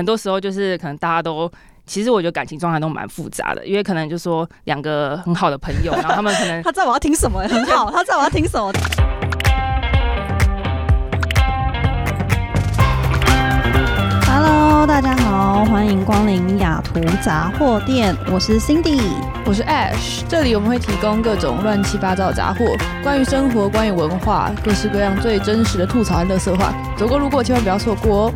很多时候就是可能大家都。其实我觉得感情状态都蛮复杂的，因为可能就说两个很好的朋友，然后他们可能 他知道我要听什么，很好，他知道我要听什么。Hello，大家好，欢迎光临雅图杂货店，我是 Cindy，我是 Ash，这里我们会提供各种乱七八糟的杂货，关于生活，关于文化，各式各样最真实的吐槽和乐色话，走过路过千万不要错过哦。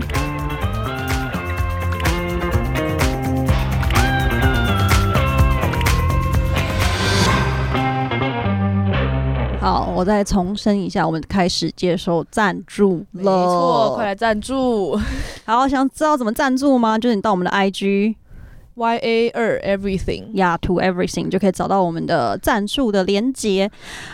好，我再重申一下，我们开始接受赞助了。没错，快来赞助 好，想知道怎么赞助吗？就是你到我们的 IG Y A 二 Everything。雅图 Everything 就可以找到我们的赞助的连接。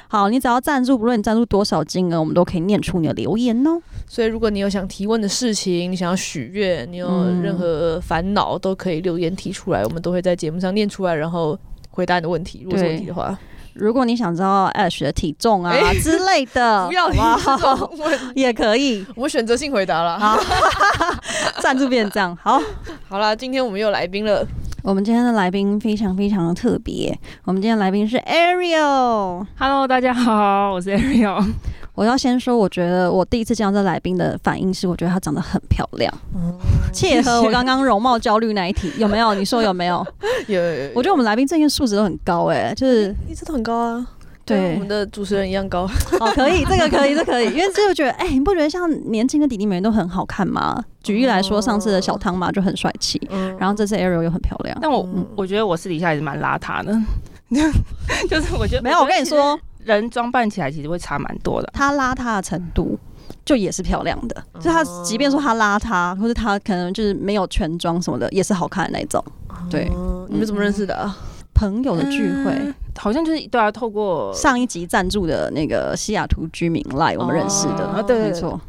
好，你只要赞助，不论你赞助多少金额，我们都可以念出你的留言哦。所以如果你有想提问的事情，你想要许愿，你有嗯任何烦恼，都可以留言提出来，我们都会在节目上念出来，然后回答你的问题。如果是问题的话，如果你想知道 Ash 的体重啊、欸之类的，不要提好不好这种问，也可以。我们选择性回答了。好，赞助变成这样。好，好啦，今天我们又有来宾了。我们今天的来宾非常非常的特别。我们今天的来宾是 Ariel。Hello，大家好，我是 Ariel。我要先说，我觉得我第一次见到这来宾的反应是，我觉得她长得很漂亮，嗯切合我刚刚容貌焦虑那一题，有没有？你说有没有？有有有，我觉得我们来宾证件素质都很高、哎，就是一直都很高啊。对我们的主持人一样高。哦，可以，这个可以，这可以，因为这就觉得，哎、你不觉得像年轻的弟弟妹妹都很好看吗？举例来说，上次的小汤嘛就很帅气，嗯然后这次 Ariel 又很漂亮。但我、嗯我觉得我私底下也是蛮邋遢的，就是我觉得没有，我跟你，说，人装扮起来其实会差蛮多的。她邋遢的程度。就也是漂亮的，就她即便说她邋遢，或者她可能就是没有全妆什么的，也是好看的那种。对，哦你们怎么认识的啊？朋友的聚会，嗯好像就是对啊，透过上一集赞助的那个西雅图居民来我们认识的，哦对没错，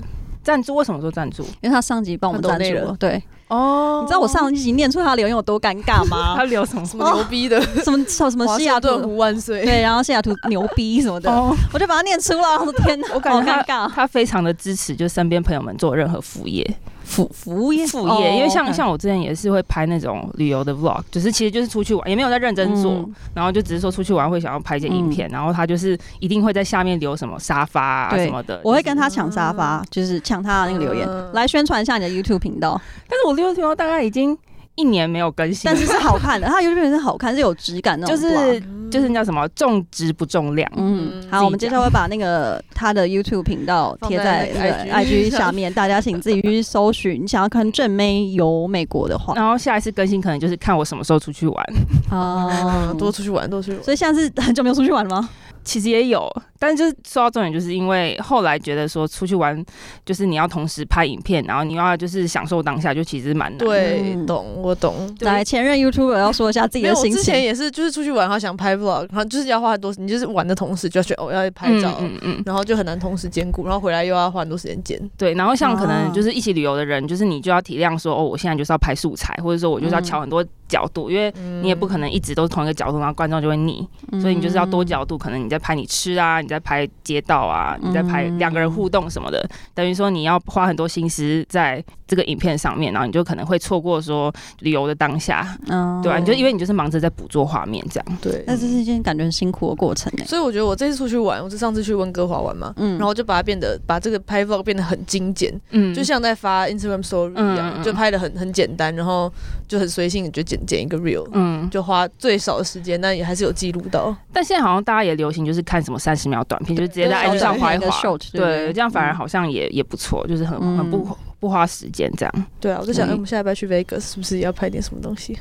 赞助，为什么说赞助？因为他上集帮我们赞助。了对，哦你知道我上一集念出他的留言有多尴尬吗 他？留什么？什么牛逼的？什么什么什么西雅图万岁！对，然后西雅图牛逼什么的，哦，我就把它念出来。我的天哪，我感觉他好尴尬。他非常的支持，就身边朋友们做任何副业，副服务业，副业，哦因为像像我之前也是会拍那种旅游的 vlog，只是其实就是出去玩，也没有在认真做，嗯然后就只是说出去玩会想要拍一些影片，然后他就是一定会在下面留什么沙发啊什么的，我会跟他抢沙发，就是抢他的那个留言，嗯来宣传一下你的 YouTube 频道。但是我六天大概已经一年没有更新，但是是好看的，它 YouTube 是好看，是有质感那种就。是就是那叫什么重质不重量，嗯，好，我们接下来会把那个他的 YouTube 频道贴在 IG 下面，大家请自己去搜寻。你想要看正妹游美国的话，然后下一次更新可能就是看我什么时候出去玩，啊 啊，多出去玩，多出去玩。所以现在是很久没有出去玩了吗？其实也有，但是就是说到重点，就是因为后来觉得说出去玩，就是你要同时拍影片，然后你又要就是享受当下，就其实蛮难的。对，嗯懂，我懂。来，前任 YouTuber 要说一下自己的心情。之前也是，就是出去玩，然后想拍 vlog，然后就是要花很多，你就是玩的同时就要去哦要拍照，嗯嗯嗯，然后就很难同时兼顾，然后回来又要花很多时间剪。对。然后像可啊能就是一起旅游的人，就是你就要体谅说，哦，我现在就是要拍素材，或者说我就是要嗯调很多角度，因为你也不可能一直都是同一个角度，然后观众就会腻，嗯。所以你就是要多角度，可能你在拍你吃啊，你在拍街道啊，你在拍嗯两个人互动什么的，等于说你要花很多心思在这个影片上面，然后你就可能会错过说旅游的当下，嗯对啊，你就因为你就是忙着在捕捉画面这样。对，那这是一件感觉很辛苦的过程呢。所以我觉得我这次出去玩，我是上次去温哥华玩嘛，嗯。然后就把它变得把这个拍 vlog 变得很精简，嗯。就像在发 Instagram Story 一样，嗯嗯嗯。就拍的很很简单，然后就很随性，就剪剪一个 real，、嗯，就花最少的时间，但也还是有记录到。但现在好像大家也流行就是看什么三十秒短片，就是直接在对 IG 上划一一个滑，short，对这样反而嗯好像也也不错，就是很嗯很不不花时间这样。对啊，我就想，嗯哎我们下礼拜去 Vegas 是不是也要拍点什么东西？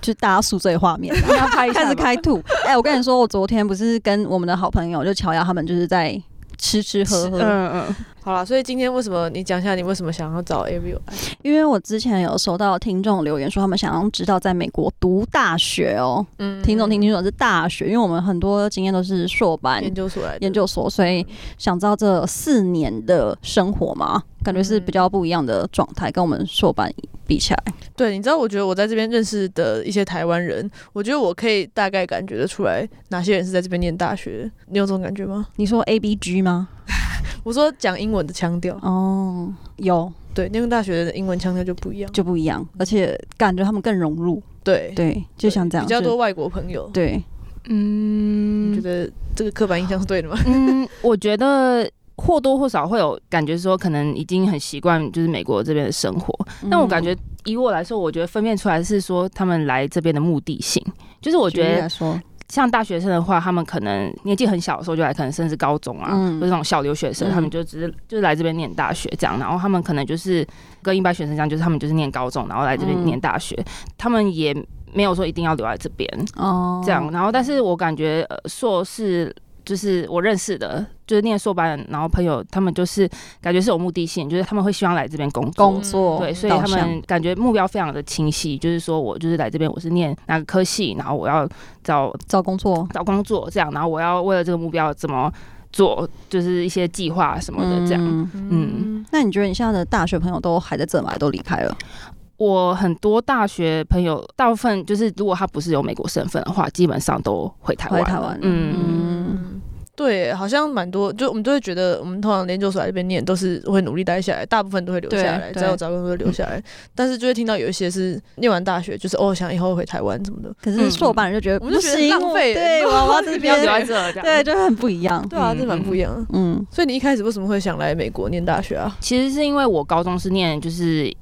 就大家宿醉画面。要拍一开始吧开吐。哎、我跟你说，我昨天不是跟我们的好朋友就乔雅他们就是在吃吃喝喝，嗯嗯，好了，所以今天为什么你讲一下你为什么想要找 Ariel？因为我之前有收到听众留言说他们想要知道在美国读大学哦，嗯。听众听清楚是大学，因为我们很多经验都是硕班研究所来研究所，所以想知道这四年的生活嘛，感觉是比较不一样的状态，跟我们硕班比起来。对，你知道，我觉得我在这边认识的一些台湾人，我觉得我可以大概感觉得出来哪些人是在这边念大学。你有这种感觉吗？你说 A B G 吗？我说讲英文的腔调，哦，有对，念大学的英文腔调就不一样。就不一样，而且感觉他们更融入，对，对，就像这样，比较多外国朋友。对，嗯你觉得这个刻板印象是对的吗？嗯，我觉得或多或少会有感觉说，可能已经很习惯就是美国这边的生活。但我感觉以我来说，我觉得分辨出来是说他们来这边的目的性，就是我我觉得说，像大学生的话，他们可能年纪很小的时候就来，可能甚至高中啊，嗯。或者那种小留学生，嗯。他们就只是就是来这边念大学这样，然后他们可能就是跟一般学生这样，就是他们就是念高中，然后来这边嗯。念大学，他们也没有说一定要留在这边哦，这样，然后但是我感觉呃硕士。就是我认识的，就是念硕班，然后朋友他们就是感觉是有目的性，就是他们会希望来这边工作，工作对，所以他们感觉目标非常的清晰，就是说我就是来这边，我是念哪个科系，然后我要找找工作找工作这样，然后我要为了这个目标怎么做，就是一些计划什么的这样。嗯嗯那你觉得你现在的大学朋友都还在这吗？都离开了？我很多大学朋友，大部分就是如果他不是有美国身份的话，基本上都回台湾。回台湾嗯，对，好像蛮多，就我们都会觉得，我们通常研究所来这边念，都是会努力待下来，大部分都会留下来，对只要有找工作就留下来。但是就会听到有一些是念完大学，就是哦想以后回台湾什么的。可是硕班人就觉得我们就觉得浪费对，我 要在这不要留边，在这。对，就很不一样。对啊，嗯这蛮不一样的。嗯，所以你一开始为什么会想来美国念大学啊？其实是因为我高中是念就是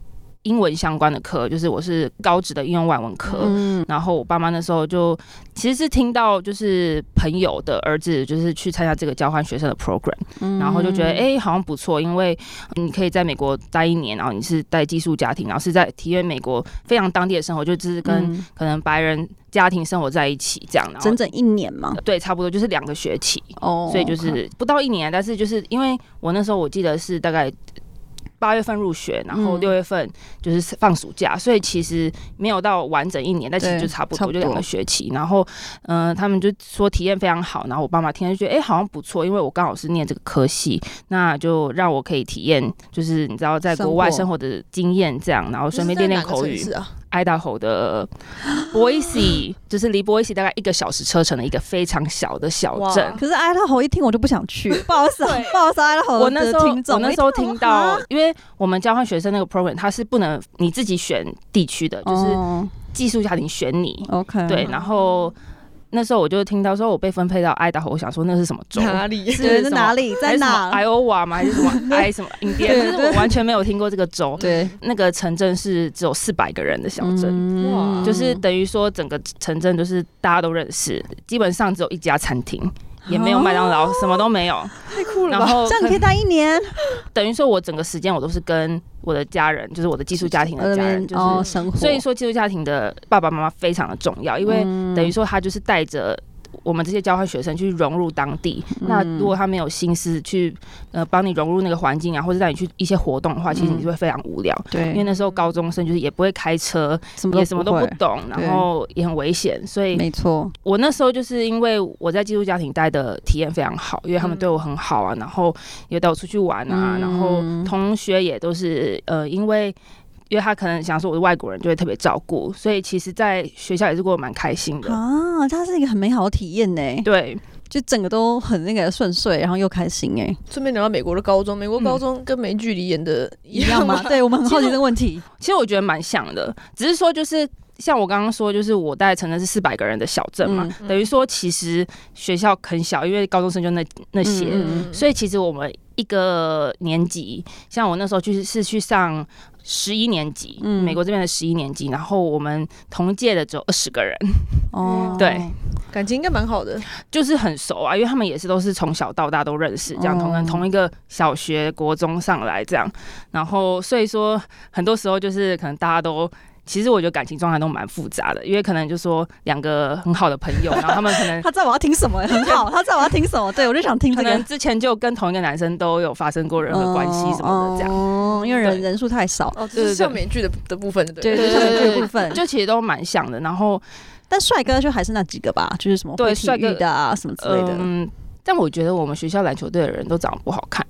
英文相关的课，就是我是高职的应用外文科。嗯然后我爸妈那时候就其实是听到就是朋友的儿子就是去参加这个交换学生的 program，嗯然后就觉得哎、诶好像不错，因为你可以在美国待一年，然后你是带寄宿家庭，然后是在体验美国非常当地的生活，就只是跟嗯可能白人家庭生活在一起这样，然后整整一年嘛，对，差不多就是两个学期，哦，所以就是不到一年，但是就是因为我那时候我记得是大概。八月份入学，然后嗯六月份就是放暑假，所以其实没有到完整一年，但其实就差不多，就两个学期。然后，嗯、他们就说体验非常好，然后我爸妈听了就觉得，哎、好像不错，因为我刚好是念这个科系，那就让我可以体验，就是你知道在国外生活的经验，这样，然后顺便练练口语。啊，爱达荷的 Boise，就是离 Boise 大概一个小时车程的一个非常小的小镇。可是爱达荷一听我就不想去，不好意思不好意思啊，爱达荷我那时候，我那时候听到啊，因为我们交换学生那个 program，它是不能你自己选地区的，就是哦寄宿家庭选你。OK，对，然后那时候我就听到说我被分配到爱达荷，我想说那是什么州？哪里？是哪里，在哪？？Iowa 吗？还是什么 I 什么 Indiana？对就是我完全没有听过这个州。对，那个城镇是只有四百个人的小镇。就是等于说，整个城镇就是大家都认识，基本上只有一家餐厅，也没有麦当劳，什么都没有。太酷了吧！然后这样你可以待一年，等于说，我整个时间我都是跟我的家人，就是我的寄宿家庭的家人，就是、哦生活，所以说寄宿家庭的爸爸妈妈非常的重要，因为嗯等于说他就是带着。我们这些交换学生去融入当地，嗯。那如果他没有心思去呃帮你融入那个环境啊，或者带你去一些活动的话，其实你就会非常无聊。对。因为，那时候高中生就是也不会开车，什么也什么都不懂，然后也很危险，所以没错，我那时候就是因为我在寄宿家庭待的体验非常好，因为他们嗯。对我很好啊，然后也带我出去玩啊，嗯。然后同学也都是呃，因为因为他可能想说我是外国人，就会特别照顾，所以其实在学校也是过得蛮开心的。啊，它是一个很美好的体验呢，对，就整个都很那个顺遂，然后又开心哎，顺便聊到美国的高中，美国高中跟美剧里演的一一样吗？吗？对我们很好奇这个问题，其实我觉得蛮像的，只是说就是。像我刚刚说，就是我待的城镇是四百个人的小镇嘛，嗯等于说其实学校很小，因为高中生就那那些，嗯所以其实我们一个年级，像我那时候去是去上十一年级，嗯。美国这边的十一年级，然后我们同届的只有二十个人，哦，对。感情应该蛮好的。就是很熟啊，因为他们也是都是从小到大都认识，这样哦。同同一个小学、国中上来这样，然后所以说很多时候就是可能大家都。其实我觉得感情状态都蛮复杂的，因为可能就说两个很好的朋友，然后他们可能他知道我要听什么，很好，他知道我要听什么，对我就想听这个可能之前就跟同一个男生都有发生过任何关系什么的这样。哦，因为人对人数太少，哦，对对这是像美剧的的部分，对不对，对？就像美剧的部分，就其实都蛮像的。然后，但帅哥就还是那几个吧，就是什么会体对帅哥育的啊，什么之类的。嗯，但我觉得我们学校篮球队的人都长得不好看。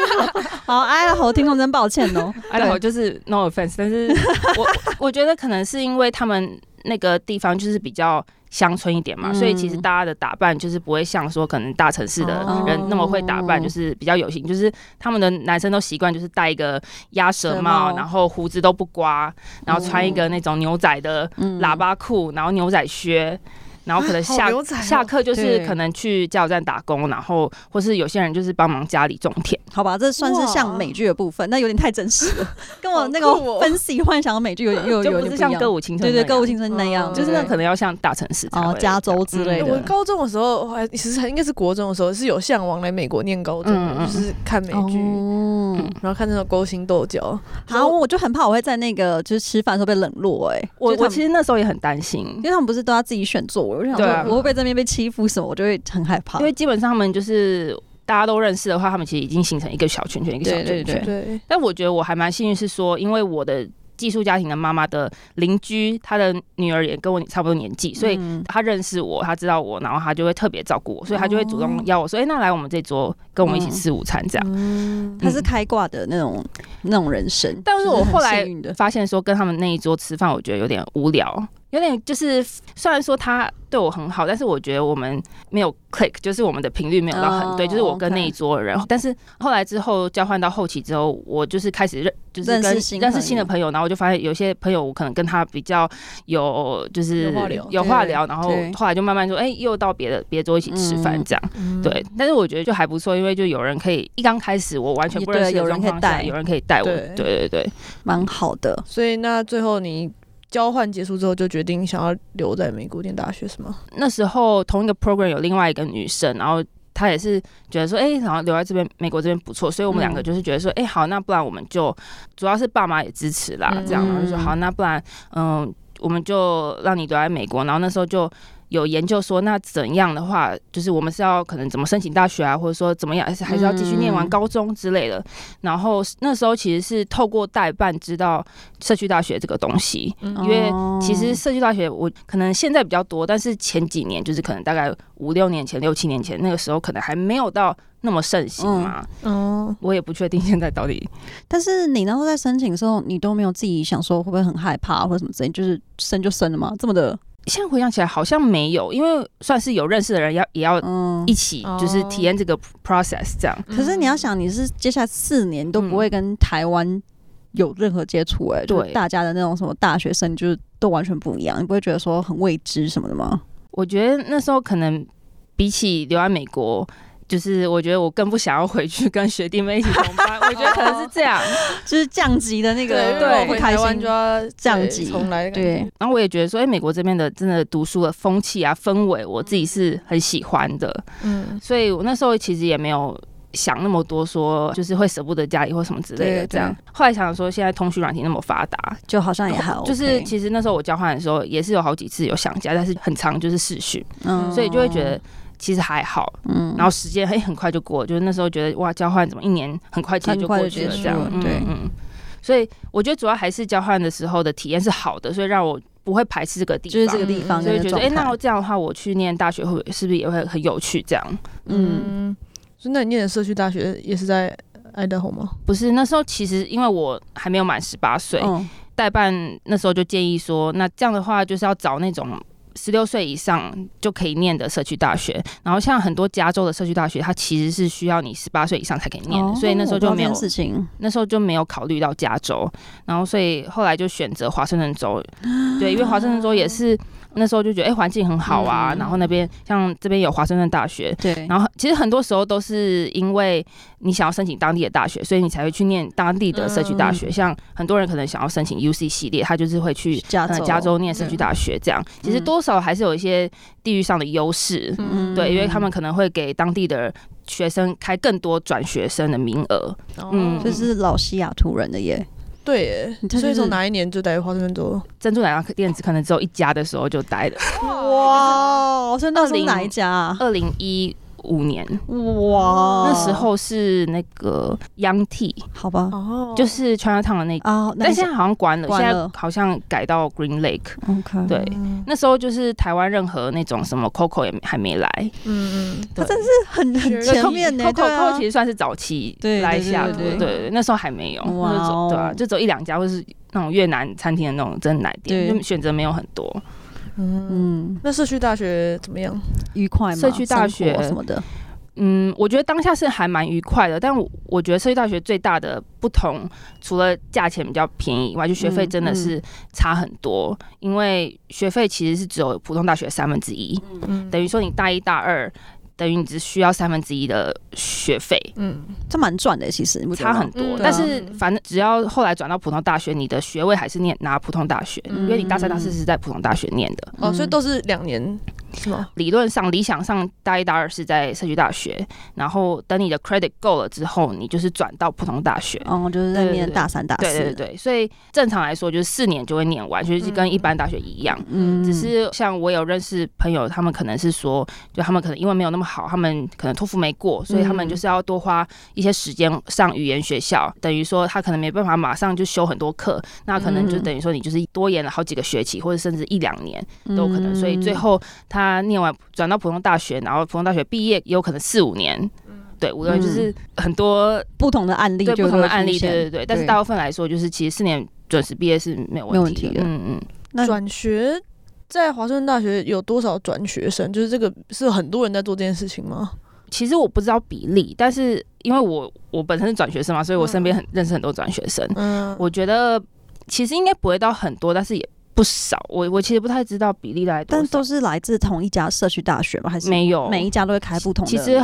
好，哎呀，好，听众真抱歉哦。哎，我就是 no offense，但是我 我觉得可能是因为他们那个地方就是比较乡村一点嘛，嗯所以其实大家的打扮就是不会像说可能大城市的哦人那么会打扮，就是比较有型，就是他们的男生都习惯就是戴一个鸭舌舌帽，然后胡子都不刮，然后穿一个那种牛仔的嗯喇叭裤，然后牛仔靴。然后可能下下课就是可能去加油站打工，然后或是有些人就是帮忙家里种田。好吧，这算是像美剧的部分，那有点太真实了，跟我那个分析幻想的美剧有有就不 有点一样。是像歌舞青春对对，歌舞青春那样，嗯就是那可能要像大城市才会哦加州之类嗯的。我高中的时候，还其实应该是国中的时候，是有向往来美国念高中就是看美剧，哦，然后看那种勾心斗角。好，我就很怕我会在那个就是吃饭的时候被冷落，哎，我我其实那时候也很担心。因，为他们不是都要自己选座位，我就想对我会被这边被欺负什么，我就会很害怕。因。为基本上他们就是大家都认识的话，他们其实已经形成一个小圈圈，一个小圈圈。对对对，但我觉得我还蛮幸运，是说因为我的寄宿家庭的妈妈的邻居，她的女儿也跟我差不多年纪，所以嗯。她认识我，她知道我，然后她就会特别照顾我，所以她就会主动邀我说：“哎、那来我们这桌跟我们一起吃午餐。”这样。嗯，他是开挂的那种那种人生，但是我后来发现说跟他们那一桌吃饭，我觉得有点无聊，有点就是虽然说他对我很好，但是我觉得我们没有 click，就是我们的频率没有到很对，哦就是我跟那一桌的人。但是后来之后交换到后期之后，我就是开始认就是跟认识新认识新的朋友，然后我就发现有些朋友我可能跟他比较有就是有话聊然后后来就慢慢说，哎、又到别的别桌一起吃饭嗯这样。嗯对，但是我觉得就还不错，因为就有人可以一刚开始我完全不认识的有人状况下，可以带有人可以带我，对对对对。蛮好的。所以那最后你交换结束之后，就决定想要留在美国念大学，是吗？那时候同一个 program 有另外一个女生，然后她也是觉得说，哎、然后留在这边美国这边不错，所以我们两个嗯就是觉得说，哎、好，那不然我们就主要是爸妈也支持啦，嗯这样，然后就说好，那不然嗯，我们就让你留在美国，然后那时候就。有研究说，那怎样的话，就是我们是要可能怎么申请大学啊，或者说怎么样，还是还是要继续念完嗯高中之类的。然后那时候其实是透过代办知道社区大学这个东西，嗯因为哦其实社区大学我可能现在比较多，但是前几年就是可能大概五六年前、六七年前那个时候，可能还没有到那么盛行嘛。嗯，我也不确定现在到底 但是你那时候在申请的时候，你都没有自己想说会不会很害怕或者什么之类，就是生就生了吗？这么的，现在回想起来好像没有，因为算是有认识的人要也要嗯一。起就是体验这个 process 这样。可是你要想，你是接下来四年都不会跟台湾有任何接触，哎，就是对大家的那种什么大学生，就是都完全不一样，你不会觉得说很未知什么的吗？我觉得那时候可能比起留在美国。就是我觉得我更不想要回去跟学弟妹一起同班，我觉得可能是这样。就是降级的那个对，如对果回台湾就要降级重来对，然后我也觉得说，哎、美国这边的真的读书的风气啊、氛围，我自己是很喜欢的。嗯，所以我那时候其实也没有想那么多，说就是会舍不得家里或什么之类的这样。后来想说，现在通讯软体那么发达，就好像也好 OK 就是其实那时候我交换的时候也是有好几次有想家，但是很长就是视讯，嗯所以就会觉得。其实还好，嗯然后时间嘿很快就过，就是那时候觉得哇，交换怎么一年很快其实就很快就过去了这样了，对嗯嗯。所以我觉得主要还是交换的时候的体验是好的，所以让我不会排斥这个地方，就是这个地方所以觉得，哎、的状态那这样的话，我去念大学会不会是不是也会很有趣？这样嗯嗯，所以那你念的社区大学也是在爱达荷吗？不是那时候，其实因为我还没有满十八岁，嗯代办那时候就建议说，那这样的话就是要找那种。十六岁以上就可以念的社区大学，然后像很多加州的社区大学，它其实是需要你十八岁以上才可以念的，哦所以那时候就没有那时候就没有考虑到加州，然后所以后来就选择华盛顿州，对，因为华盛顿州也是那时候就觉得哎环、境很好啊，嗯然后那边像这边有华盛顿大学，对，然后其实很多时候都是因为你想要申请当地的大学，所以你才会去念当地的社区大学。像很多人可能想要申请 UC 系列，他就是会去加加州念社区大学这样。其实多少还是有一些地域上的优势，嗯。对，因为他们可能会给当地的学生开更多转学生的名额。嗯。哦就是老西雅图人的耶，对所以从哪一年就待花生珍珠？珍珠奶茶店子可能只有一家的时候就待了，哇，所以那时候哪一家啊？二零一五年。哇，那时候是那个央 T，好吧，哦。就是 Chinatown 的那个。啊，但现在好像关了，现关了在好像改到 Green Lake。OK，对，那时候就是台湾任何那种什么 Coco 也还没来，嗯嗯，他真是很很学前面呢，Coco 啊。Coco 其实算是早期来下对对对对，那时候还没有，哇对啊，就走一两家或是那种越南餐厅的那种真奶店，选择没有很多。嗯，嗯，那社区大学怎么样？愉快吗？社区大学什么的，嗯，我觉得当下是还蛮愉快的，但我我觉得社区大学最大的不同，除了价钱比较便宜以外，就学费嗯真的是差很多，因为学费其实是只有普通大学三分之一，嗯等于说你大一大二。等于你只需要三分之一的学费，嗯，这蛮赚的，其实差很多。嗯但是反正只要后来转到普通大学，你的学位还是念拿普通大学，嗯因为你大三大四是在普通大学念的。哦，嗯所以都是两年是吗？理论上、理想上，大一、大二是在社区大学，然后等你的 credit 够了之后，你就是转到普通大学。哦，就是在念大三、大四，对对对，所以正常来说就是四年就会念完，就是跟一般大学一样。嗯，只是像我有认识朋友，他们可能是说，就他们可能英文没有那么好，他们可能托福没过，所以他们就是要多花一些时间上语言学校，等于说他可能没办法马上就修很多课，那可能就嗯等于说你就是多延了好几个学期，或者甚至一两年都有可能。嗯所以最后他念完转到普通大学，然后普通大学毕业也有可能四五年。对，五六年就是很多不同的案例对不同的案例，对对对。但是大部分来说，就是其实四年准时毕业是没有问题的。问题的嗯嗯。那转学在华盛顿大学有多少转学生？就是这个是很多人在做这件事情吗？其实我不知道比例，但是因为我我本身是转学生嘛，所以我身边很认识很多转学生。嗯，我觉得其实应该不会到很多，但是也不少。我我其实不太知道比例来多少，但都是来自同一家社区大学吗？还是没有每一家都会开不同的其实？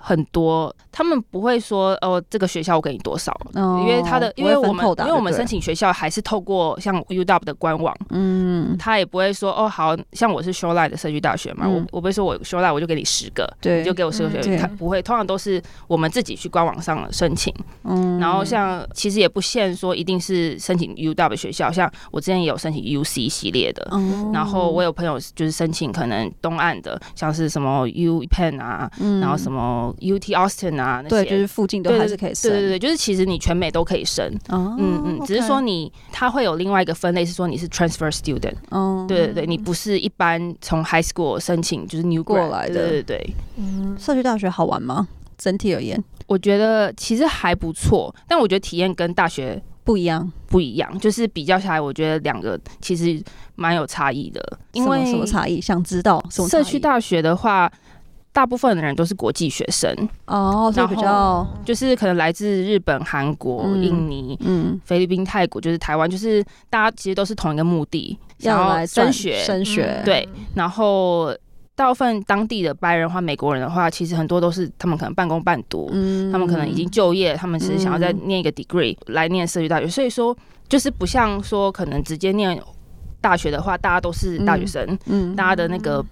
很多，他们不会说哦，这个学校我给你多少，哦因为他的，因为我们因为我们申请学校还是透过像 UW 的官网，嗯，他也不会说哦，好像我是 Shoreline 的社区大学嘛，嗯我我不会说我 Shoreline 我就给你十个，对，你就给我十个学嗯，他不会，通常都是我们自己去官网上申请。嗯然后像其实也不限说一定是申请 UW 的学校，像我之前也有申请 UC 系列的。哦。然后我有朋友就是申请可能东岸的，像是什么 U Penn 啊，嗯。然后什么 UT Austin 啊那些，对，就是附近都还是可以申，对对对，就是其实你全美都可以申，哦嗯嗯，只是说你它会有另外一个分类，是说你是 transfer student，哦，对对对，你不是一般从 high school 申请就是 new 过 grad，来的。对对对。嗯，社区大学好玩吗？整体而言。我觉得其实还不错，但我觉得体验跟大学不一样，不一样，就是比较下来，我觉得两个其实蛮有差异的。因为什么差异？想知道什么社区大学的话，大部分的人都是国际学生，哦，所以比然较就是可能来自日本、韩国、嗯印尼、嗯，菲律宾、泰国，就是台湾，就是大家其实都是同一个目的，想要来升学。升学，对然后大部分当地的白人或美国人的话，其实很多都是他们可能半工半读，嗯他们可能已经就业，他们是想要再念一个 degree 来念社区大学，所以说就是不像说可能直接念大学的话，大家都是大学生，嗯大家的那个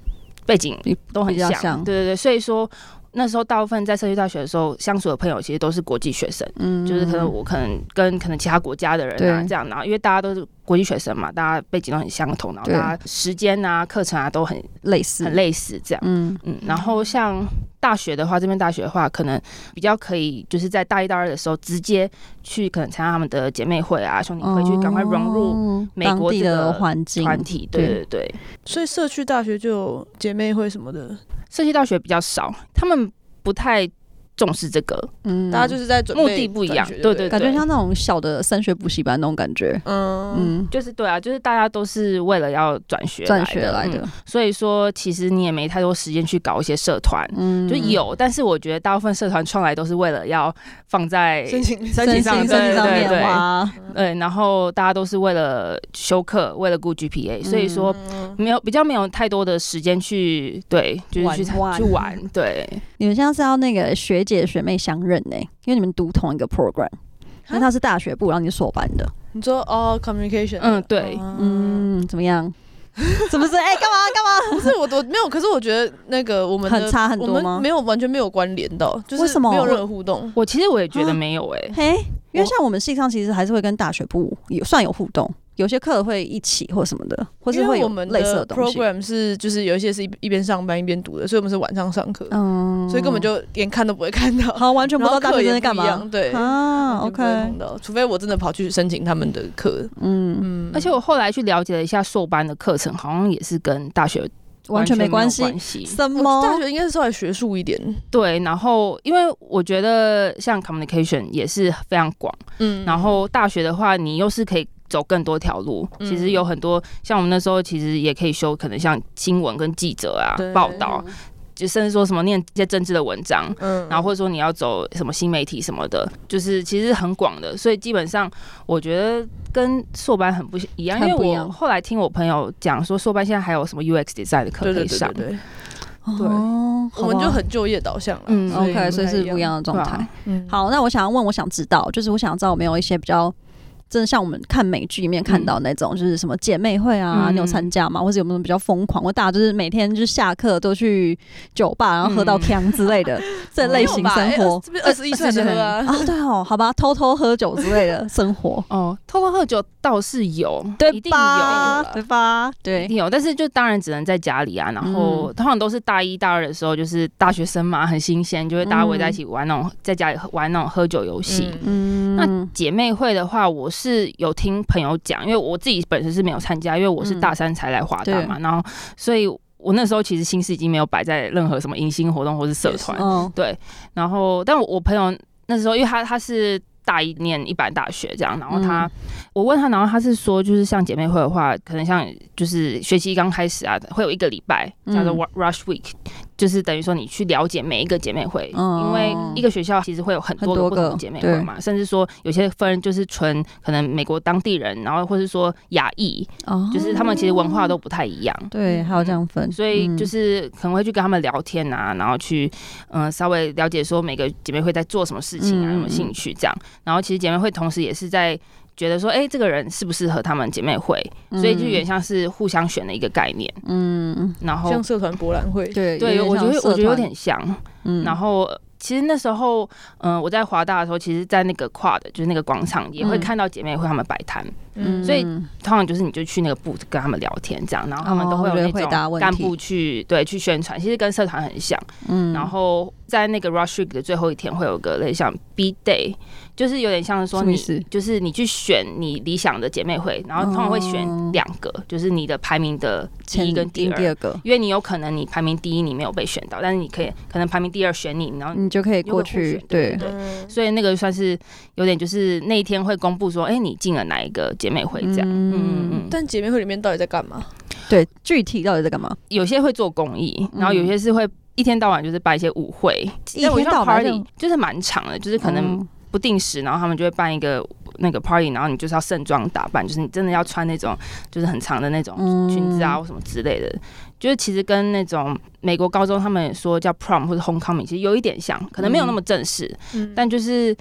背景都很像，像对对对，所以说。那时候大部分在社区大学的时候相处的朋友，其实都是国际学生，嗯就是可能我可能跟可能其他国家的人啊这样，然后因为大家都是国际学生嘛，大家背景都很相同，然后大家时间啊、课程啊都很类似。很类似这样。嗯。嗯，然后像大学的话，这边大学的话，可能比较可以，就是在大一、大二的时候，直接去可能参加他们的姐妹会啊、兄弟会，去赶快融入哦美国的个环境团体。对对对，所以社区大学就有姐妹会什么的，社区大学比较少，他们不太重视这个。嗯。大家就是在准备目的不一样对对感觉像那种小的升学补习班那种感觉，嗯。嗯，就是对啊，就是大家都是为了要转学转学来嗯。的，所以说其实你也没太多时间去搞一些社团，嗯。就有，但是我觉得大部分社团创来都是为了要放在申请申请上，申对对请上面对然后大家都是为了修课，为了顾 GPA，、所以说嗯没有比较没有太多的时间去对，就是去玩。去玩，对，你们现在是要那个学姐学妹相认呢、因为你们读同一个 program，因为他是大学部，然后你是硕班的，你说哦，communication，嗯对嗯，嗯，怎么样？怎么是？哎、干嘛干嘛？不是我我没有，可是我觉得那个我们很差很多吗没有完全没有关联到，就是为什么没有任何互动？我其实我也觉得啊没有哎、嘿，因为像我们系上其实还是会跟大学部有算有互动，有些课会一起或什么的，或是会有因为我们类似的东西。program 是就是有一些是一一边上班一边读的，所以我们是晚上上课，嗯所以根本就连看都不会看到。好，完全不知道大学生在干嘛对啊？OK，除非我真的跑去申请他们的课。嗯，嗯，而且我后来去了解了一下硕班的课程，好像也是跟大学完全没关系。关系。什么？大学应该是稍微学术一点。对，然后因为我觉得像 communication 也是非常广，嗯然后大学的话，你又是可以走更多条路。嗯。其实有很多像我们那时候，其实也可以修，可能像新闻跟记者啊报道，就甚至说什么念一些政治的文章。嗯。然后或者说你要走什么新媒体什么的，就是其实很广的，所以基本上我觉得跟硕班很不一样，因为很不一样。我后来听我朋友讲说，硕班现在还有什么 UX design 的课对对对可以上，对。对，对哦，我们就很就业导向了，嗯 OK，所以是不一样的状态。啊。嗯，好，那我想要问，我想知道，就是我想知道有没有一些比较。真的像我们看美剧里面看到那种，就是什么姐妹会啊，嗯你有参加吗？或者有没有比较疯狂？或大家就是每天就是下课都去酒吧，然后喝到嗯呛之类的 这类型生活。这边二十一岁的喝啊，啊，对哦，好吧，偷偷喝酒之类的生活，哦，偷偷喝酒倒是有，对一定吧？有。对吧？一，定有，但是就当然只能在家里啊。然后通常都是大一大二的时候，就是大学生嘛，很新鲜，就会大家围在一起玩那种，在家里玩那种喝酒游戏。嗯嗯，那姐妹会的话，我是有听朋友讲，因为我自己本身是没有参加，因为我是大三才来华大嘛，然后所以我那时候其实心思已经没有摆在任何什么迎新活动或是社团，嗯对。然后，但我我朋友那时候，因为他他是大一念一般大学这样，然后他、我问他，然后他是说，就是像姐妹会的话，可能像就是学期刚开始啊，会有一个礼拜叫做 Rush Week，、就是等于说你去了解每一个姐妹会，哦因为一个学校其实会有很多个个不同的姐妹会嘛，甚至说有些分就是纯可能美国当地人，然后或是说亚裔，哦就是他们其实文化都不太一样。对，还有这样分，所以就嗯是可能会去跟他们聊天啊，然后去嗯、呃稍微了解说每个姐妹会在做什么事情啊，嗯有没有兴趣这样。然后其实姐妹会同时也是在觉得说，哎、这个人适不适合他们姐妹会，所以就有点像是互相选的一个概念。嗯，然后像社团博览会，对对，我觉得我觉得有，点像。嗯。然后其实那时候，嗯、我在华大的时候，其实，在那个跨的，就是那个广场，也会嗯。看到姐妹会他们摆摊。嗯，所以通常就是你就去那个部跟他们聊天这样，然后他们都会有那种干部去对去宣传，其实跟社团很像。嗯。然后在那个 Rush Week 的最后一天会有个类似像 B Day，就是有点像是说你就是你去选你理想的姐妹会，然后通常会选哦。两个，就是你的排名的第一跟第二。第二个，因为你有可能你排名第一你没有被选到，但是你可以可能排名第二选你，然后你就可以过去选，对对。所以那个算是有点就是那一天会公布说，哎、你进了哪一个姐妹会这样。嗯。嗯嗯，但姐妹会里面到底在干嘛？对，具体到底在干嘛？有些会做公益，然后有些是会一天到晚就是办一些舞会，一天但我觉得到晚 party 就是蛮长的，就是可能嗯不定时，然后他们就会办一个那个 party，然后你就是要盛装打扮，就是你真的要穿那种就是很长的那种嗯裙子啊或什么之类的，就是其实跟那种美国高中他们说叫 prom 或者 homecoming 其实有一点像，可能没有那么正式，嗯，但就是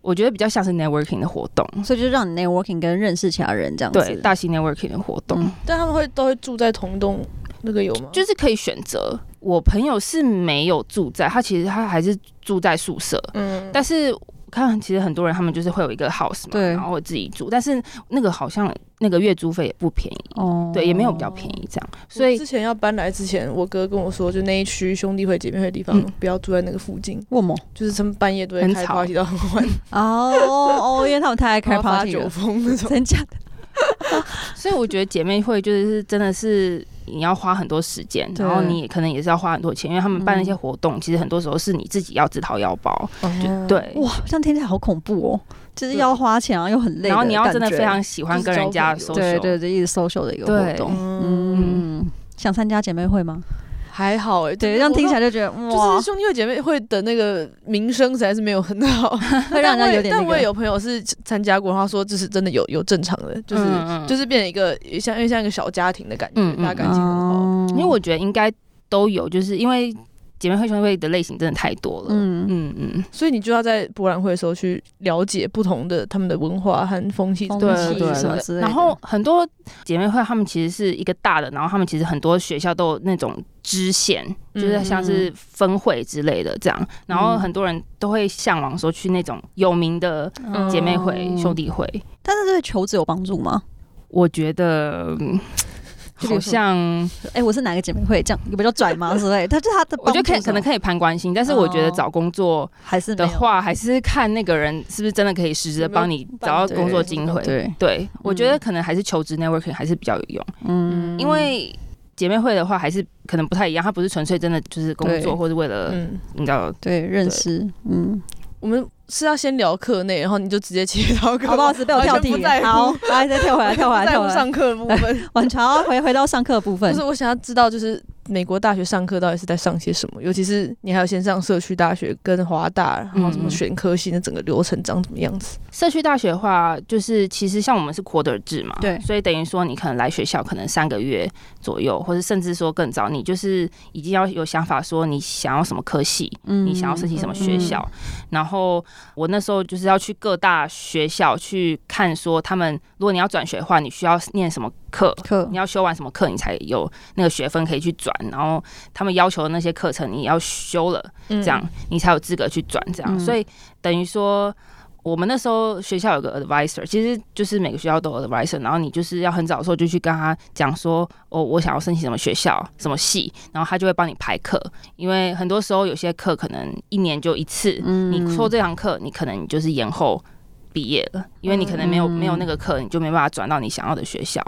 我觉得比较像是 networking 的活动，所以就让你 networking 跟认识其他人这样子。对，大型 networking 的活动。嗯但他们会都会住在同栋那个有吗？就是可以选择。我朋友是没有住在，他其实他还是住在宿舍，嗯，但是我看其实很多人他们就是会有一个 house 嘛，然后会自己住，但是那个好像那个月租费也不便宜，哦对，也没有比较便宜这样，所以之前要搬来之前，我哥跟我说，就那一区兄弟会、姐妹会的地方，嗯不要住在那个附近，为什么？就是他们半夜都会开 party 到很晚，哦哦，因为他们太爱开 party 酒了，疯那种。真假的？所以我觉得姐妹会就是真的是你要花很多时间，然后你也可能也是要花很多钱，因为他们办那些活动，其实很多时候是你自己要自掏腰包，哦，对。哇，这样听起来好恐怖哦，就是要花钱，然后又很累，然后你要真的非常喜欢跟人家 social，对对对，一直 social 的一个活动。嗯，嗯，想参加姐妹会吗？还好哎，对，这样听起来就觉得就是，兄弟会、姐妹会的那个名声实在是没有很好，会让人家有点那但我也。有朋友是参加过，他说这是真的有有正常的，就是嗯嗯就是变成一个像因为像一个小家庭的感觉，嗯嗯大家感情很好。哦因为我觉得应该都有，就是因为姐妹会、兄弟会的类型真的太多了。嗯嗯嗯，所以你就要在博览会的时候去了解不同的他们的文化和风气。对对对什么之类的然后很多姐妹会，他们其实是一个大的，然后他们其实很多学校都有那种支线，嗯就是像是分会之类的这样。然后很多人都会向往说去那种有名的嗯姐妹会、兄弟会。但是对求职有帮助吗？我觉得。嗯好像哎，我是哪个姐妹会？这样有比较拽吗？之类的？他就他的，我觉得可以可能可以攀关心，但是我觉得哦。找工作还是的话，还是看那个人是不是真的可以实质的帮你找到工作机会。对，对，我觉得可能还是求职 networking 还是比较有用，嗯，因为姐妹会的话还是可能不太一样，它不是纯粹真的就是工作或者为了嗯，你知道，对认识，嗯，我们是要先聊课内，然后你就直接切到课，好不好意思，被我跳题好，来再跳回来，跳回来，跳回来。上课的部分。晚潮回回到上课的部分就是，我想要知道，就是美国大学上课到底是在上些什么，尤其是你还要先上社区大学跟华大，然后什么选科系的整个流程长怎么样子？社区大学的话，就是其实像我们是 quarter 制嘛，对所以等于说你可能来学校可能三个月左右，或者甚至说更早，你就是已经要有想法说你想要什么科系，嗯你想要申请什么学校。然后我那时候就是要去各大学校去看，说他们如果你要转学的话，你需要念什么课。课你要修完什么课，你才有那个学分可以去转。然后他们要求的那些课程，你要修了，这这样你才有资格去转。这样，嗯所以等于说，我们那时候学校有个 advisor，其实就是每个学校都有 advisor，然后你就是要很早的时候就去跟他讲说，哦，我想要申请什么学校、什么系，然后他就会帮你排课。因为很多时候有些课可能一年就一次，嗯你说这堂课，你可能就是延后。毕业了，因为你可能没有、嗯没有那个课，你就没办法转到你想要的学校。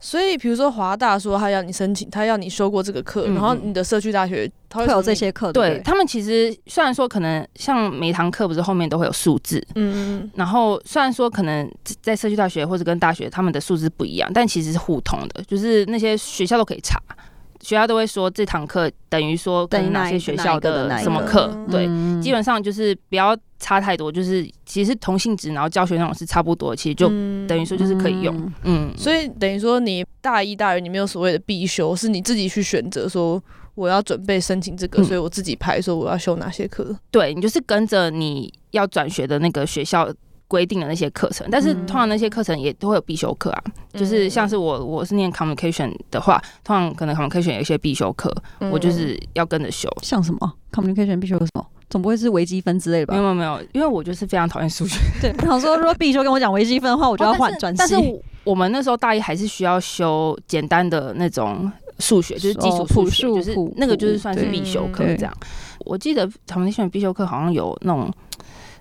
所以比如说华大说他要你申请，他要你修过这个课，嗯然后你的社区大学他会有，这些课，对他们其实虽然说可能像每堂课不是后面都会有数字，嗯嗯然后虽然说可能在社区大学或者跟大学他们的数字不一样，但其实是互通的，就是那些学校都可以查，学校都会说这堂课等于说可能哪些学校的什么课嗯，对，嗯。基本上就是不要差太多，就是其实同性质，然后教学内容是差不多，其实就嗯等于说就是可以用，嗯嗯，所以等于说你大一、大二你没有所谓的必修，是你自己去选择说我要准备申请这个，嗯所以我自己排说我要修哪些课。对你就是跟着你要转学的那个学校。规定的那些课程，但是嗯通常那些课程也都会有必修课啊，就是像是我我是念 communication 的话，通常可能 communication 有一些必修课，嗯我就是要跟着修。像什么 communication 必修有什么？总不会是微积分之类的吧？没有没有因为我就是非常讨厌数学，对，我想说如果必修跟我讲微积分的话，我就要换专系。但是我我们那时候大一还是需要修简单的那种数学，就是基础哦数学，就是那个就是算是必修课这样。我记得 communication 必修课好像有那种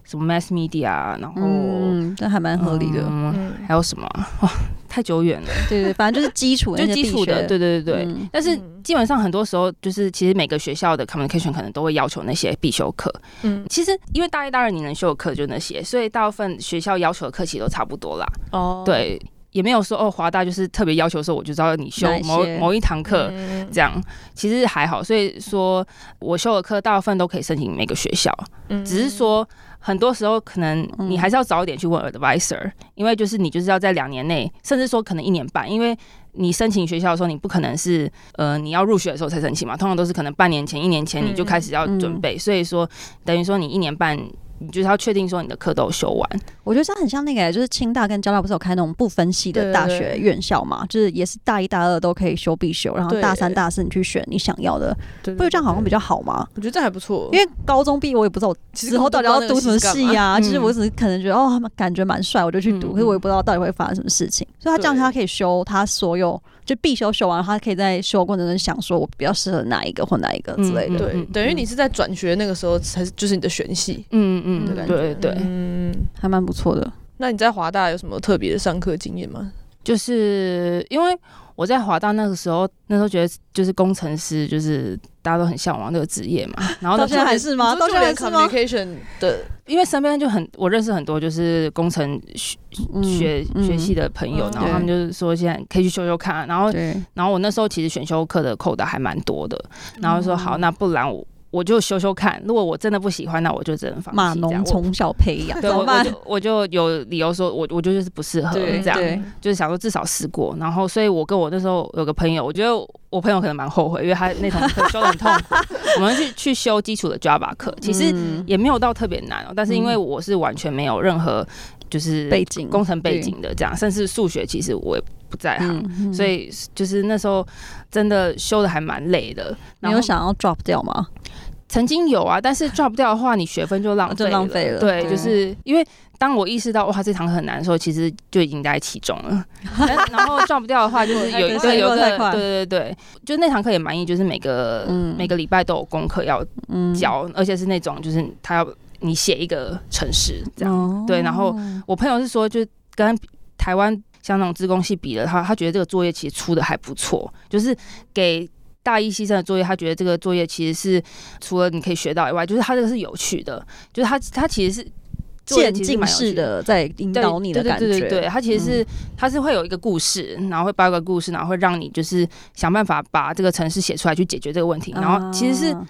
什么 mass media，啊然后嗯，这还蛮合理的。嗯嗯还有什么啊？哇，太久远了，对对，反正就是基础就基础的，学对对对对。嗯但是嗯基本上很多时候就是，其实每个学校的 communication 可能都会要求那些必修课。嗯其实因为大一、大二你能修的课就那些，所以大部分学校要求的课其实都差不多啦。哦，对，也没有说哦，华大就是特别要求说，我就知道你修某某一堂课。嗯这样其实还好，所以说我修的课大部分都可以申请每个学校，嗯只是说很多时候可能嗯你还是要早一点去问 advisor，因为就是你就是要在两年内，甚至说可能一年半，因为你申请学校的时候，你不可能是呃你要入学的时候才申请嘛，通常都是可能半年前、一年前你就开始要准备，所以说等于说你一年半。你就是要确定说你的课都有修完，我觉得这很像那个，就是清大跟交大不是有开那种不分系的大学院校嘛？就是也是大一、大二都可以修必修，然后大三、大四你去选你想要的，对不觉得这样好像比较，好吗？我觉得这还不错，因为高中毕业我也不知道我之后到底要读什么系呀？啊，嗯就是我只是可能觉得哦，感觉蛮帅，我就去读，嗯可是我也不知道到底会发生什么事情。所以他这样他可以修他所有就必修修完，他可以在修的过程中想说我比较适合哪一个或哪一个之类的。对，等于你是在转学那个时候才是就是你的选系嗯嗯的感觉，对对对，嗯。还蛮不错的。那你在华大有什么特别的上课经验吗？就是因为我在华大那个时候，那时候觉得就是工程师，就是大家都很向往这个职业嘛。然后到现在还是吗？到现在还是吗？communication 的，因为身边就很，我认识很多就是工程学嗯学学系的朋友，嗯然后他们就是说现在可以去修修看啊。然后，然后我那时候其实选修课的扣的还蛮多的，然后说嗯好，那不然我我就修修看，如果我真的不喜欢，那我就只能放弃。码这样我农从小培养，对我？就我就有理由说我我就就是不适合这样。就是想说至少试过，然后所以我跟我那时候有个朋友，我觉得我朋友可能蛮后悔，因为他那堂课修的很痛苦。我们去去修基础的 Java 课，其实嗯也没有到特别难哦，但是因为我是完全没有任何就是背景工程背景的这样，甚至数学其实我也不在行，嗯所以就是那时候真的修的还蛮累的。你有想要 drop 掉吗？曾经有啊，但是 drop 掉的话，你学分就浪费就浪费了对，就是因为当我意识到哇这堂课很难的时候，其实就已经在其中了。然后 drop 掉的话，就是有一对个有一对对对，就那堂课也满意，就是每个、嗯每个礼拜都有功课要嗯，交，而且是那种就是他要你写一个城市这样。哦对然后我朋友是说，就跟台湾像那种自工系比的，他他觉得这个作业其实出的还不错，就是给大一新生的作业，他觉得这个作业其实是除了你可以学到以外，就是他这个是有趣的，就是他他其实是渐进式的在引导你的感觉。嗯对对对对，它其实是、它是会有一个故事，然后会包一个故事，然后会让你就是想办法把这个城市写出来去解决这个问题。然后其实是啊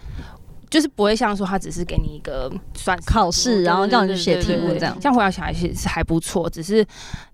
就是不会像说他只是给你一个算考试，然后对让你去写题目这样。这样回想起来其实是还不错，只是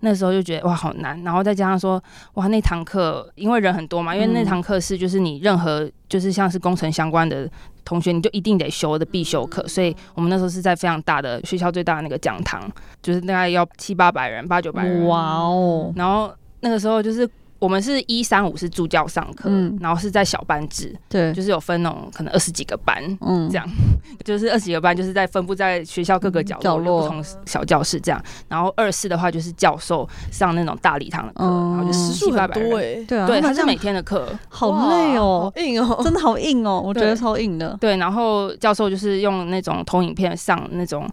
那时候就觉得哇好难，然后再加上说哇那堂课因为人很多嘛，因为那嗯堂课是就是你任何就是像是工程相关的同学，你就一定得修的必修课，所以我们那时候是在非常大的学校最大的那个讲堂，就是大概要七八百人、八九百人，哇哦，然后那个时候就是。我们是一三五是助教上课，嗯。然后是在小班制，对，就是有分那种可能二十几个班，嗯。这样。就是二十几个班，就是在分布在学校各个角落，角落。不同小教室这样。然后二四的话就是教授上那种大礼堂的课，嗯然后就时十数很多七八百人。哎，对啊，对，他是每天的课。好累哦，好硬哦，真的好硬哦，我觉得超硬的，对，然后教授就是用那种投影片上那种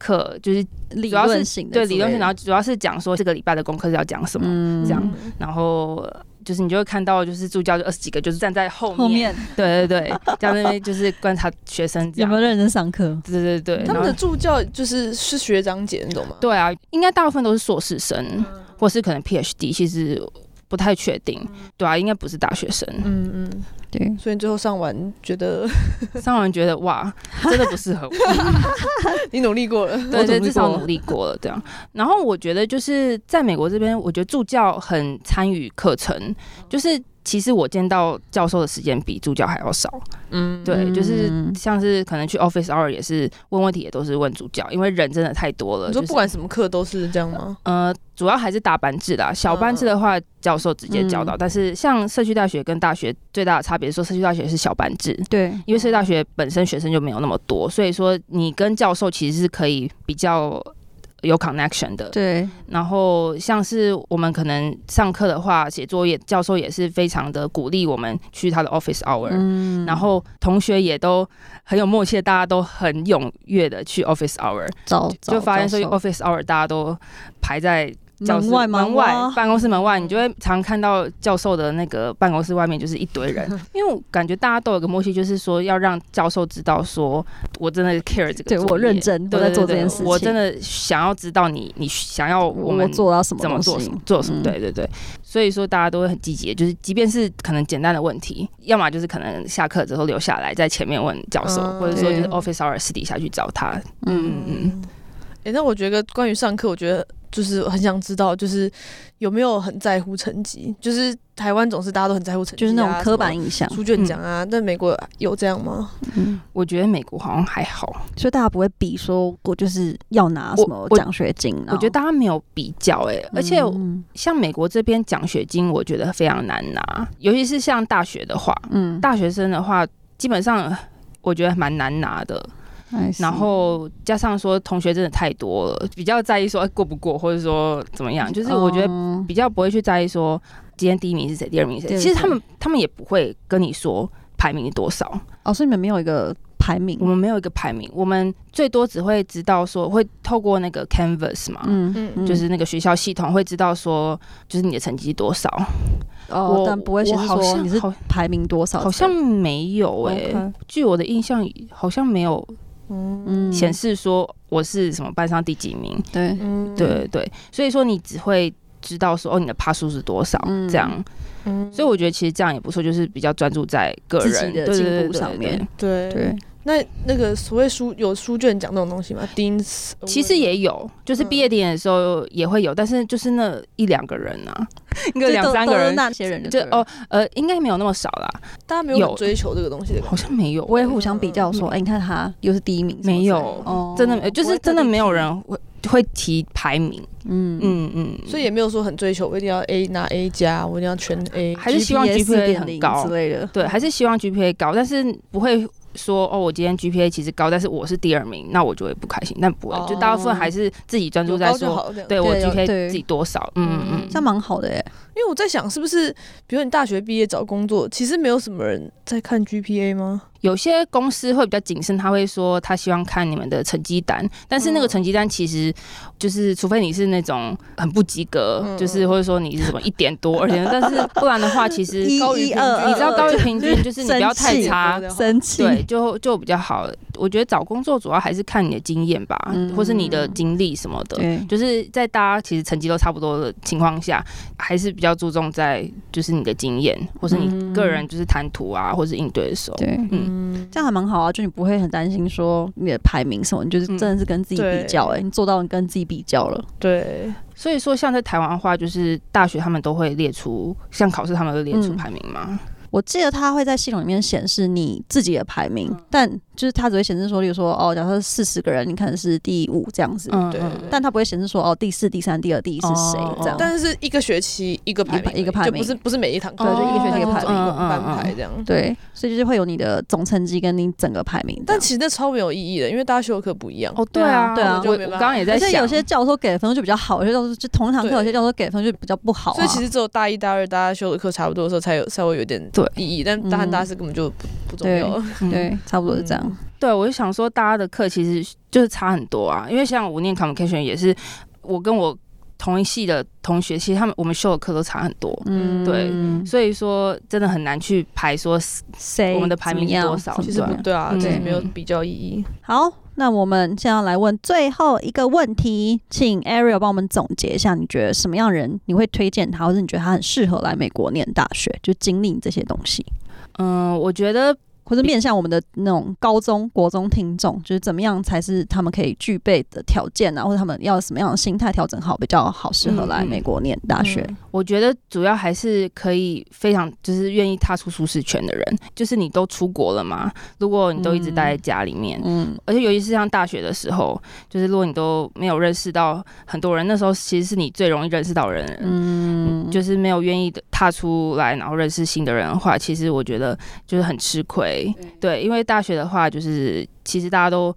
课，就是理主要是论对理论性，然后主要是讲说这个礼拜的功课是要讲什么，嗯这样然后。就是你就会看到，就是助教就二十几个，就是站在后面，后面对对对，在那边就是观察学生有没。有认真上课？对对对，他们的助教就是是学长姐你懂吗？对啊，应该大部分都是硕士生，或是可能 PhD，其实不太确定。对啊，应该不是大学生。嗯嗯，对，所以最后上完觉得 上完觉得哇，真的不适合我。你努力过了，对对，至少努力过了这样。然后我觉得就是在美国这边，我觉得助教很参与课程，就是。其实我见到教授的时间比助教还要少，嗯，对，就是嗯像是可能去 office hour 也是问问题，也都是问助教，因为人真的太多了。就是你说不管什么课都是这样吗？呃，主要还是大班制啦。小班制的话，教授直接教导。嗯但是像社区大学跟大学最大的差别是说，社区大学是小班制，对，因为社区大学本身学生就没有那么多，所以说你跟教授其实是可以比较。有 connection 的，对，然后像是我们可能上课的话，写作业，教授也是非常的鼓励我们去他的 office hour，、嗯。然后同学也都很有默契，大家都很踊跃的去 office hour，早就发现说教授。office hour 大家都排在教室门外门外办公室门外，你就会常看到教授的那个办公室外面就是一堆人，因为我感觉大家都有个默契，就是说要让教授知道说我真的 care 这个对我认真我在做这件事情。我真的想要知道你你想要我我们做到什么怎么做什么做什么，嗯。对对对，所以说大家都会很积极，就是即便是可能简单的问题，要么就是可能下课之后留下来在前面问教授，嗯。或者说就是 office hour 私底下去找他，嗯。嗯嗯。哎、那我觉得关于上课，我觉得就是很想知道，就是有没有很在乎成绩？就是台湾总是大家都很在乎成绩、啊，就是那种刻板印象么，书卷奖啊。但美国有这样吗？嗯，我觉得美国好像还好，所以大家不会比说我就是要拿什么奖学金，我觉得大家没有比较哎、而且嗯像美国这边奖学金，我觉得非常难拿，尤其是像大学的话，嗯，大学生的话，基本上我觉得蛮难拿的。然后加上说同学真的太多了，比较在意说哎过不过，或者说怎么样，就是我觉得哦。比较不会去在意说今天第一名是谁，第二名是谁。其实他们他们也不会跟你说排名多少，哦，所以你们没有一个排名。我，们没有一个排名，我们最多只会知道说会透过那个 Canvas 嘛。嗯嗯就是那个学校系统会知道说，就是你的成绩多少，哦我，但不会说你是好排名多少，好像没有诶、OK 据我的印象，好像没有嗯。嗯显示说我是什么班上第几名。对，嗯。对对对，所以说你只会知道说哦，你的趴数是多少、嗯。这样。嗯。所以我觉得其实这样也不错，就是比较专注在个人的进步上面对。对，那那个所谓书有书卷讲这种东西吗？Dean's，其实也有，就是毕业典礼的时候也会有，但是就是那一两个人啊，一个就都都是两三个人，那些人就哦呃，应该没有那么少啦，大家没有追求这个东西的。好像没有，我也互相比较说，哎，你看他又是第一名，没有真的没有，就是真的没有人会会提排名，嗯嗯嗯，所以也没有说很追求，我一定要 A 拿 A 加，我一定要全 A。还是希望 GPA 很高之类的，对，还是希望 GPA 高，但是不会说哦，我今天 GPA 其实高，但是我是第二名，那我就会不开心。但不会，哦就大部分还是自己专注在说，有高就好，这样。对我 GPA 自己多少，嗯嗯嗯这样蛮好的耶，因为我在想，是不是比如你大学毕业找工作，其实没有什么人在看 GPA 吗？有些公司会比较谨慎，他会说他希望看你们的成绩单，但是那个嗯。成绩单其实就是，除非你是那种很不及格，嗯。就是或者说你是什么一点多、而且，但是不然的话，其实 一二，你知道高于平均，就是你不要太差，生气，对，就就比较好。我觉得找工作主要还是看你的经验吧，嗯或是你的经历什么的。对，就是在大家其实成绩都差不多的情况下，还是比较注重在就是你的经验，或是你个人就是谈吐啊，或是应对的时候。对，嗯，这样还蛮好啊，就你不会很担心说你的排名什么，你就是嗯真的是跟自己比较、哎、你做到你跟自己比较了。对，所以说，像在台湾的话，就是大学他们都会列出，像考试他们会列出嗯排名嘛。我记得他会在系统里面显示你自己的排名，但就是它只会显示说，例如说哦，假设四十个人，你可能是第五这样子，对但它不会显示说哦，第四、第三、第二、第一是谁哦这样。但是一个学期一个排名一个排名就不是不是每一堂课，对就一个学期一个排名嗯嗯班嗯排这样。对，所以就是会有你的总成绩跟你整个排名。但其实那超没有意义的，因为大家修的课不一样。哦，对啊，对啊我我刚刚也在想，有些教授给的分数就比较好，有些教授就同一堂课，有些教授给的分数就比较不好、啊。所以其实只有大一、大二大家修的课差不多的时候，才有稍微有点对意义，但大三、大四根本就不不重要对，差不多是这样。对，我就想说，大家的课其实就是差很多啊，因为像我念 communication 也是，我跟我同一系的同学，其实他们我们修的课都差很多，嗯，对所以说真的很难去排说谁我们的排名多少其实不对啊，嗯其实没有比较意义。好，那我们现在来问最后一个问题，请 Ariel 帮我们总结一下，你觉得什么样人你会推荐他，或者你觉得他很适合来美国念大学，就经历这些东西，嗯，我觉得或者面向我们的那种高中、国中听众，就是怎么样才是他们可以具备的条件啊，或者他们要什么样的心态调整好，比较好适合来美国念大学。嗯我觉得主要还是可以非常就是愿意踏出舒适圈的人，就是你都出国了嘛，如果你都一直待在家里面，嗯而且尤其是像大学的时候，就是如果你都没有认识到很多人，那时候其实是你最容易认识到人。嗯，就是没有愿意的踏出来，然后认识新的人的话，其实我觉得就是很吃亏。对，因为大学的话，就是其实大家都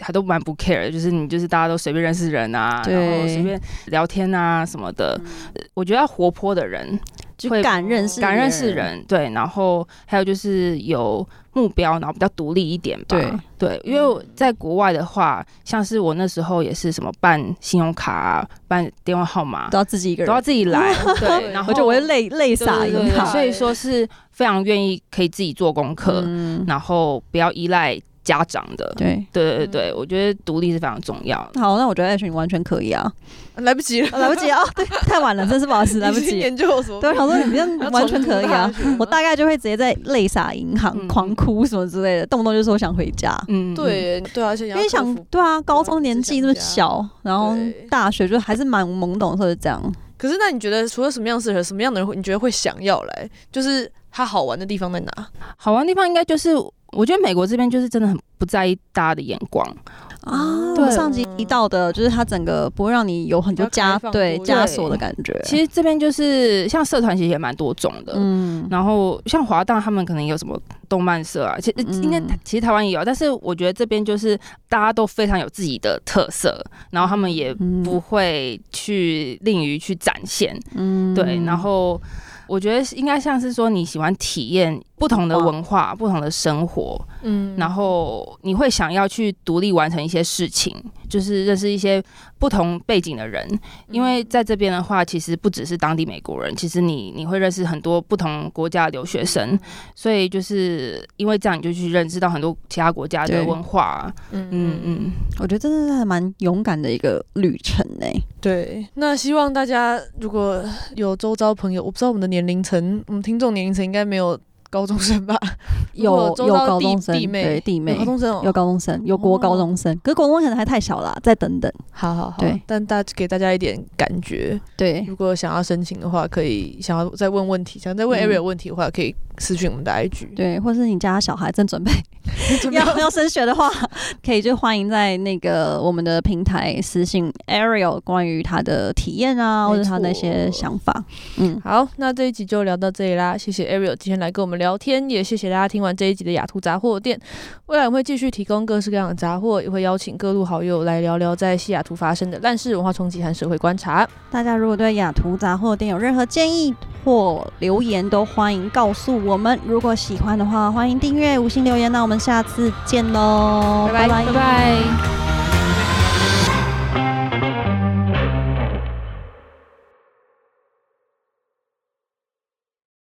还都蛮不 care 的，就是你就是大家都随便认识人啊，然后随便聊天啊什么的。呃我觉得要活泼的人，就会敢认识敢认识人，对，然后还有就是有目标，然后比较独立一点吧。对对，因为我在国外的话，像是我那时候也是什么办信用卡、啊、办电话号码都要自己一个人都要。自己来，对，然后我就我会累累对洒对对对银行，所以说是非常愿意可以自己做功课，嗯，然后不要依赖家长的。对。对对对，我觉得独立是非常重要的。好，那我觉得 H 你完全可以啊，来不及了，啊 来不及啊，对，太晚了，真是不好意思，来不及。研究什么？对，我想说你 这样完全可以啊，我大大概就会直接在泪洒银行、嗯狂哭什么之类的，动不动就说想回家。嗯，对对啊，而且因为想对啊，高中年纪那么小，然后大学就还是蛮懵懂的时候就这样。可是那你觉得除了什么样适合什么样的人会，你觉得会想要来？就是它好玩的地方在哪？好玩的地方应该就是，我觉得美国这边就是真的很不在意大家的眼光。啊，对我上集提到的，就是它整个不会让你有很多枷对枷锁的感觉。其实这边就是像社团，其实也蛮多种的。嗯，然后像华大他们可能有什么动漫社啊，其实嗯应该其实台湾也有，但是我觉得这边就是大家都非常有自己的特色，然后他们也嗯不会去吝于去展现，嗯对，然后。我觉得应该像是说你喜欢体验不同的文化、不同的生活，嗯。然后你会想要去独立完成一些事情，就是认识一些不同背景的人。因为在这边的话，其实不只是当地美国人，其实你你会认识很多不同国家的留学生，所以就是因为这样，你就去认识到很多其他国家的文化。嗯嗯嗯，我觉得真的是还蛮勇敢的一个旅程呢。对，那希望大家如果有周遭朋友，我不知道我们的年龄层，我们听众年龄层应该没有高中生吧？有有高中生，弟妹对弟妹有高中生哦，有高中生，有国高中生，可是国中可能还太小了，再等等。好好好，对。但大给大家一点感觉，对，如果想要申请的话，可以想要再问问题，想再问嗯。Ariel 问题的话，可以私讯我们的 IG。对，或是你家小孩正准备 要要升学的话，可以就欢迎在那个我们的平台私信 Ariel 关于他的体验啊，或者他那些想法。嗯，好，那这一集就聊到这里啦，谢谢 Ariel 今天来跟我们聊天，也谢谢大家听完这一集的雅图杂货店。未来我们会继续提供各式各样的杂货，也会邀请各路好友来聊聊在西雅图发生的烂事、文化冲击和社会观察。大家如果对雅图杂货店有任何建议或留言，都欢迎告诉我们。如果喜欢的话，欢迎订阅、五星留言。那我们下次见喽，拜拜拜拜。